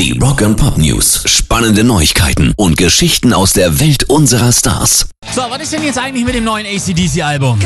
Die Rock and Pop News. Spannende Neuigkeiten und Geschichten aus der Welt unserer Stars. So, was ist denn jetzt eigentlich mit dem neuen ACDC-Album?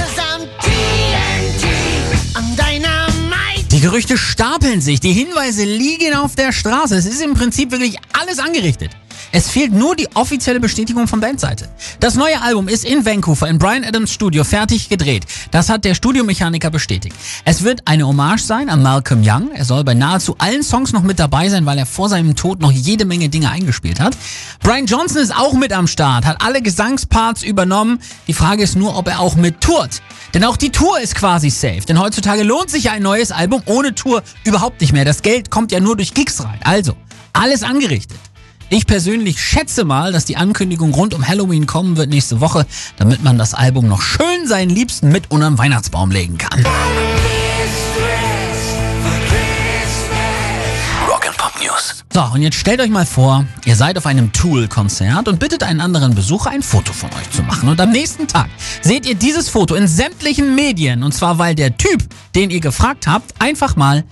Die Gerüchte stapeln sich, die Hinweise liegen auf der Straße. Es ist im Prinzip wirklich alles angerichtet. Es fehlt nur die offizielle Bestätigung von Bandseite. Das neue Album ist in Vancouver in Brian Adams Studio fertig gedreht. Das hat der Studiomechaniker bestätigt. Es wird eine Hommage sein an Malcolm Young. Er soll bei nahezu allen Songs noch mit dabei sein, weil er vor seinem Tod noch jede Menge Dinge eingespielt hat. Brian Johnson ist auch mit am Start, hat alle Gesangsparts übernommen. Die Frage ist nur, ob er auch mit tourt. Denn auch die Tour ist quasi safe. Denn heutzutage lohnt sich ja ein neues Album ohne Tour überhaupt nicht mehr. Das Geld kommt ja nur durch Gigs rein. Also, alles angerichtet. Ich persönlich schätze mal, dass die Ankündigung rund um Halloween kommen wird nächste Woche, damit man das Album noch schön seinen Liebsten mit unter den Weihnachtsbaum legen kann. Rock and Pop News. So, und jetzt stellt euch mal vor, ihr seid auf einem Tool-Konzert und bittet einen anderen Besucher, ein Foto von euch zu machen. Und am nächsten Tag seht ihr dieses Foto in sämtlichen Medien. Und zwar, weil der Typ, den ihr gefragt habt, einfach mal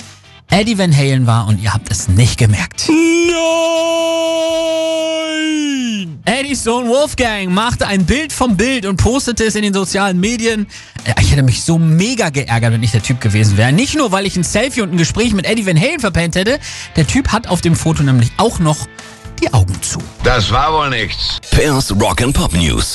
Eddie Van Halen war und ihr habt es nicht gemerkt. Nein! Eddies Sohn Wolfgang machte ein Bild vom Bild und postete es in den sozialen Medien. Äh, Ich hätte mich so mega geärgert, wenn ich der Typ gewesen wäre. Nicht nur, weil ich ein Selfie und ein Gespräch mit Eddie Van Halen verpennt hätte. Der Typ hat auf dem Foto nämlich auch noch die Augen zu. Das war wohl nichts. Pairs Rock and Pop News.